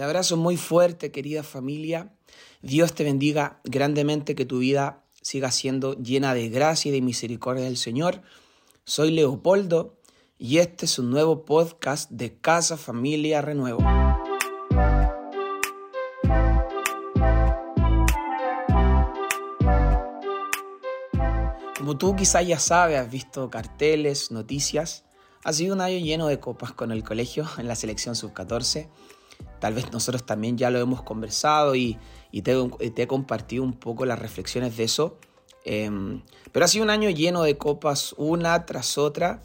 Te abrazo muy fuerte, querida familia. Dios te bendiga grandemente, que tu vida siga siendo llena de gracia y de misericordia del Señor. Soy Leopoldo y este es un nuevo podcast de Casa Familia Renuevo. Como tú quizás ya sabes, has visto carteles, noticias, ha sido un año lleno de copas con el colegio en la selección sub-14 Tal vez nosotros también ya lo hemos conversado y, te, he compartido un poco las reflexiones de eso. Em, pero ha sido un año lleno de copas, una tras otra.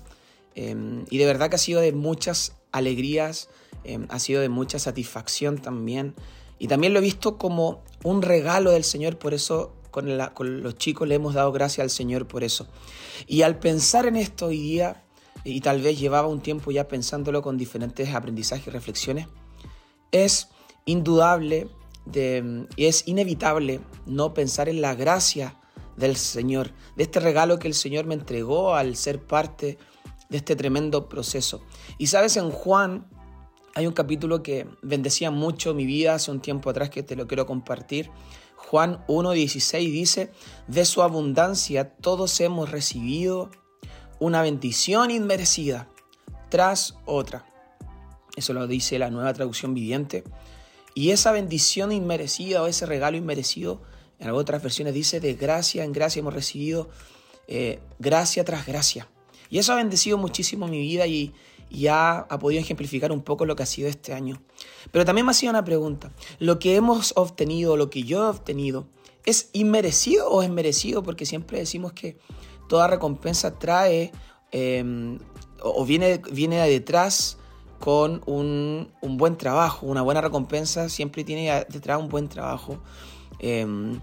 Em, y de verdad que ha sido de muchas alegrías, em, ha sido de mucha satisfacción también. Y también lo he visto como un regalo del Señor, por eso con, con los chicos le hemos dado gracias al Señor por eso. Y al pensar en esto hoy día, y tal vez llevaba un tiempo ya pensándolo con diferentes aprendizajes y reflexiones, es indudable y es inevitable no pensar en la gracia del Señor, de este regalo que el Señor me entregó al ser parte de este tremendo proceso. Y sabes, en Juan hay un capítulo que bendecía mucho mi vida hace un tiempo atrás que te lo quiero compartir. Juan 1.16 dice, de su abundancia todos hemos recibido una bendición inmerecida tras otra. Eso lo dice la nueva traducción viviente. Y esa bendición inmerecida o ese regalo inmerecido, en otras versiones dice, de gracia en gracia hemos recibido eh, gracia tras gracia. Y eso ha bendecido muchísimo mi vida y, ya ha, podido ejemplificar un poco lo que ha sido este año. Pero también me ha sido una pregunta. ¿Lo que hemos obtenido, lo que yo he obtenido, es inmerecido o es merecido? Porque siempre decimos que toda recompensa trae em, o viene, viene de detrás con un, buen trabajo, una buena recompensa, siempre tiene detrás un buen trabajo. Em,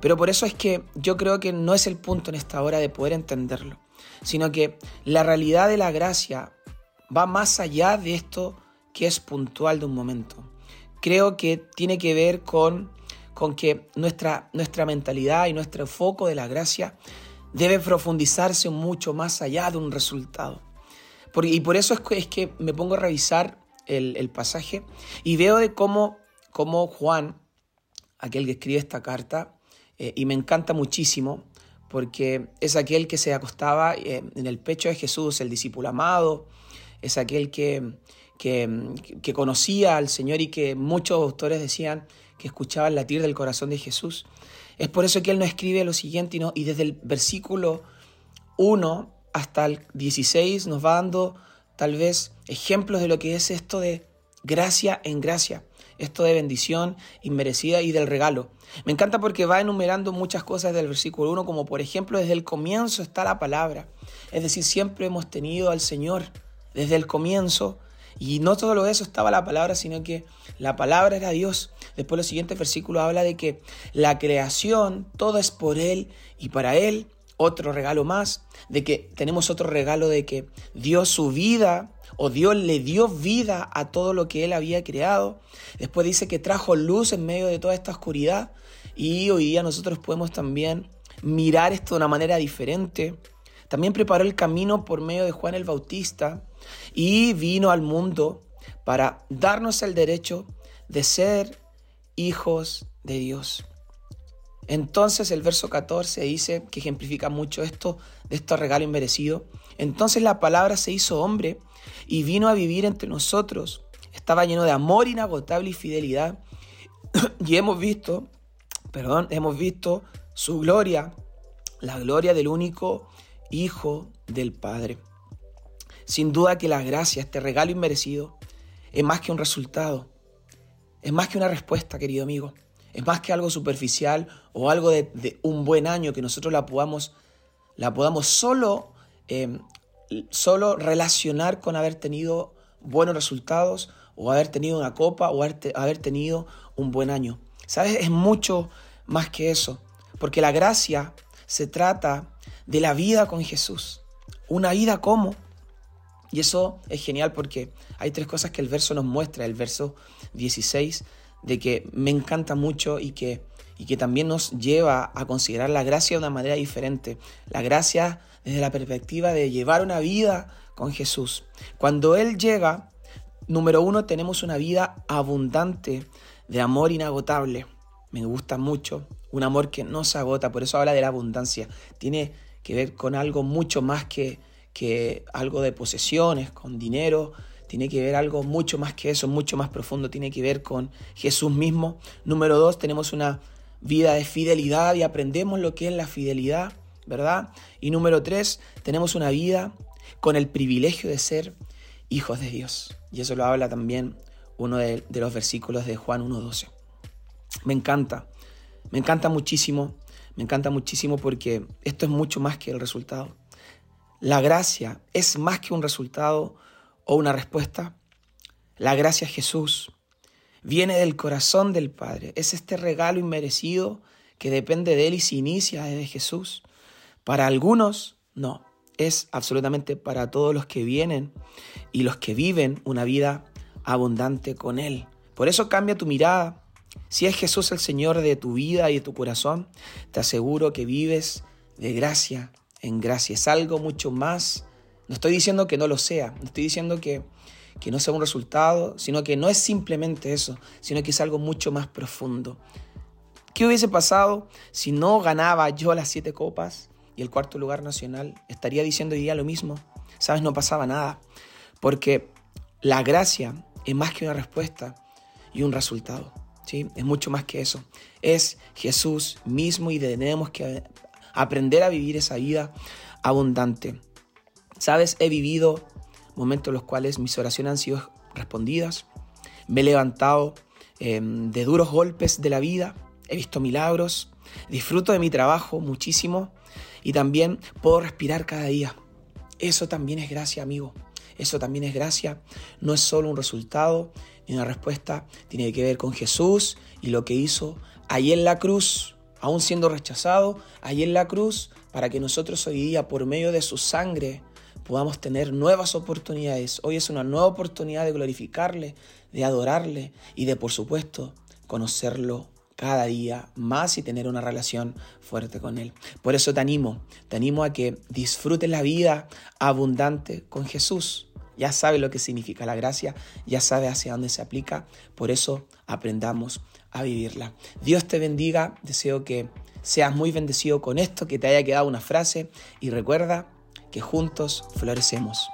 pero por eso es que yo creo que no es el punto en esta hora de poder entenderlo, sino que la realidad de la gracia va más allá de esto que es puntual de un momento. Creo que tiene que ver con, con que nuestra, nuestra mentalidad y nuestro foco de la gracia debe profundizarse mucho más allá de un resultado y por eso es que, me pongo a revisar el, pasaje y veo de cómo, Juan, aquel que escribe esta carta, eh, y me encanta muchísimo, porque es aquel que se acostaba eh, en el pecho de Jesús, el discípulo amado, es aquel que, que, conocía al Señor y que muchos autores decían que escuchaba el latir del corazón de Jesús. Es por eso que él no escribe lo siguiente, y, y desde el versículo 1 hasta el 16 nos va dando tal vez ejemplos de lo que es esto de gracia en gracia, esto de bendición inmerecida y del regalo. Me encanta porque va enumerando muchas cosas del versículo 1, como por ejemplo desde el comienzo está la palabra, es decir, siempre hemos tenido al Señor desde el comienzo. Y no todo eso estaba la palabra, sino que la palabra era Dios. Después los siguientes versículos habla de que la creación, todo es por Él y para Él otro regalo más, de que tenemos otro regalo de que dio su vida o Dios le dio vida a todo lo que él había creado. Después dice que trajo luz en medio de toda esta oscuridad y hoy día nosotros podemos también mirar esto de una manera diferente. También preparó el camino por medio de Juan el Bautista y vino al mundo para darnos el derecho de ser hijos de Dios. Entonces el verso 14 dice, que ejemplifica mucho esto, de este regalo inmerecido. Entonces la palabra se hizo hombre y vino a vivir entre nosotros. Estaba lleno de amor inagotable y fidelidad. y hemos visto, perdón, hemos visto su gloria, la gloria del único Hijo del Padre. Sin duda que la gracia, este regalo inmerecido, es más que un resultado, es más que una respuesta, querido amigo. Es más que algo superficial o algo de, un buen año que nosotros la podamos, la podamos solo, em, solo relacionar con haber tenido buenos resultados o haber tenido una copa o haber, haber tenido un buen año. ¿Sabes? Es mucho más que eso. Porque la gracia se trata de la vida con Jesús. Una vida como. Y eso es genial porque hay tres cosas que el verso nos muestra. El verso 16 de que me encanta mucho y que, y que también nos lleva a considerar la gracia de una manera diferente. La gracia desde la perspectiva de llevar una vida con Jesús. Cuando Él llega, número uno, tenemos una vida abundante de amor inagotable. Me gusta mucho. Un amor que no se agota, por eso habla de la abundancia. Tiene que ver con algo mucho más que, que algo de posesiones, con dinero. Tiene que ver algo mucho más que eso, mucho más profundo. Tiene que ver con Jesús mismo. Número dos, tenemos una vida de fidelidad y aprendemos lo que es la fidelidad, ¿verdad? Y número tres, tenemos una vida con el privilegio de ser hijos de Dios. Y eso lo habla también uno de, los versículos de Juan 1.12. Me encanta, me encanta muchísimo, me encanta muchísimo porque esto es mucho más que el resultado. La gracia es más que un resultado o una respuesta. La gracia es Jesús. Viene del corazón del Padre. Es este regalo inmerecido que depende de Él y se inicia desde Jesús. Para algunos, no es absolutamente para todos los que vienen y los que viven una vida abundante con Él. Por eso cambia tu mirada. Si es Jesús el Señor de tu vida y de tu corazón, te aseguro que vives de gracia en gracia. Es algo mucho más. No estoy diciendo que no lo sea, no estoy diciendo que, que no sea un resultado, sino que no es simplemente eso, sino que es algo mucho más profundo. ¿Qué hubiese pasado si no ganaba yo las siete copas? y el cuarto lugar nacional, estaría diciendo hoy día lo mismo. Sabes, no pasaba nada, porque la gracia es más que una respuesta y un resultado. ¿sí? Es mucho más que eso. Es Jesús mismo y tenemos que aprender a vivir esa vida abundante. Sabes, he vivido momentos en los cuales mis oraciones han sido respondidas. Me he levantado em, de duros golpes de la vida. He visto milagros. Disfruto de mi trabajo muchísimo y también puedo respirar cada día. Eso también es gracia, amigo. Eso también es gracia. No es solo un resultado ni una respuesta. Tiene que ver con Jesús y lo que hizo ahí en la cruz, aún siendo rechazado, ahí en la cruz, para que nosotros hoy día, por medio de su sangre, podamos tener nuevas oportunidades. Hoy es una nueva oportunidad de glorificarle, de adorarle y de, por supuesto, conocerlo cada día más y tener una relación fuerte con Él. Por eso te animo, te animo a que disfrutes la vida abundante con Jesús. Ya sabes lo que significa la gracia, ya sabes hacia dónde se aplica, por eso aprendamos a vivirla. Dios te bendiga, deseo que seas muy bendecido con esto, que te haya quedado una frase y recuerda que juntos florecemos.